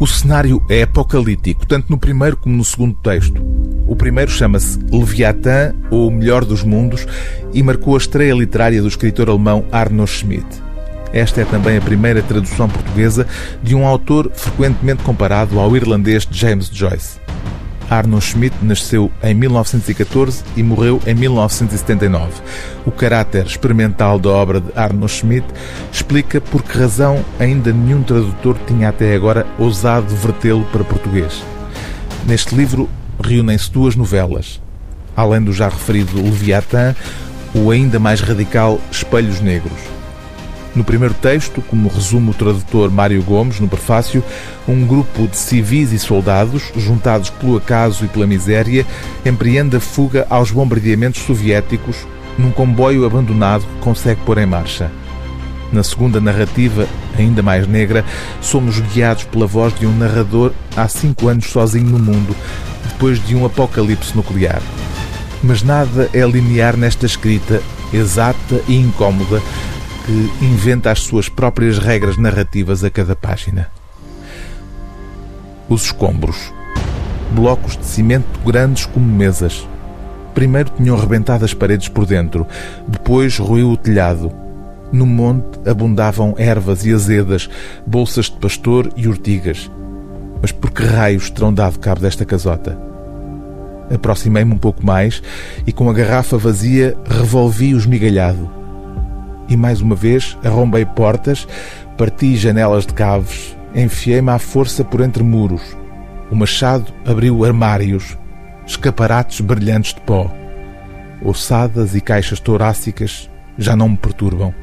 O cenário é apocalíptico, tanto no primeiro como no segundo texto. O primeiro chama-se Leviatã, ou O Melhor dos Mundos, e marcou a estreia literária do escritor alemão Arno Schmidt. Esta é também a primeira tradução portuguesa de um autor frequentemente comparado ao irlandês James Joyce. Arno Schmidt nasceu em 1914 e morreu em 1979. O caráter experimental da obra de Arno Schmidt explica por que razão ainda nenhum tradutor tinha até agora ousado vertê-lo para português. Neste livro reúnem-se duas novelas. Além do já referido Leviatã, o ainda mais radical Espelhos Negros. No primeiro texto, como resume o tradutor Mário Gomes no prefácio, um grupo de civis e soldados, juntados pelo acaso e pela miséria, empreende a fuga aos bombardeamentos soviéticos num comboio abandonado que consegue pôr em marcha. Na segunda narrativa, ainda mais negra, somos guiados pela voz de um narrador há cinco anos sozinho no mundo, depois de um apocalipse nuclear. Mas nada é linear nesta escrita, exata e incómoda, que inventa as suas próprias regras narrativas a cada página. Os escombros. Blocos de cimento grandes como mesas. Primeiro tinham rebentado as paredes por dentro, depois ruiu o telhado. No monte abundavam ervas e azedas, bolsas de pastor e urtigas. Mas por que raios terão dado cabo desta casota? Aproximei-me um pouco mais e, com a garrafa vazia, revolvi o esmigalhado e mais uma vez arrombei portas, parti janelas de caves, enfiei-me à força por entre muros. O machado abriu armários, escaparates brilhantes de pó. Ossadas e caixas torácicas já não me perturbam.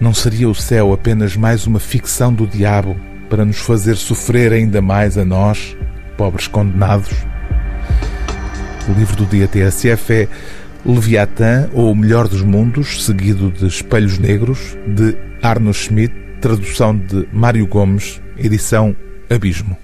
Não seria o céu apenas mais uma ficção do diabo para nos fazer sofrer ainda mais a nós, pobres condenados? O livro do dia TSF é Leviatã, ou O Melhor dos Mundos, seguido de Espelhos Negros, de Arno Schmidt, tradução de Mário Gomes, edição Abismo.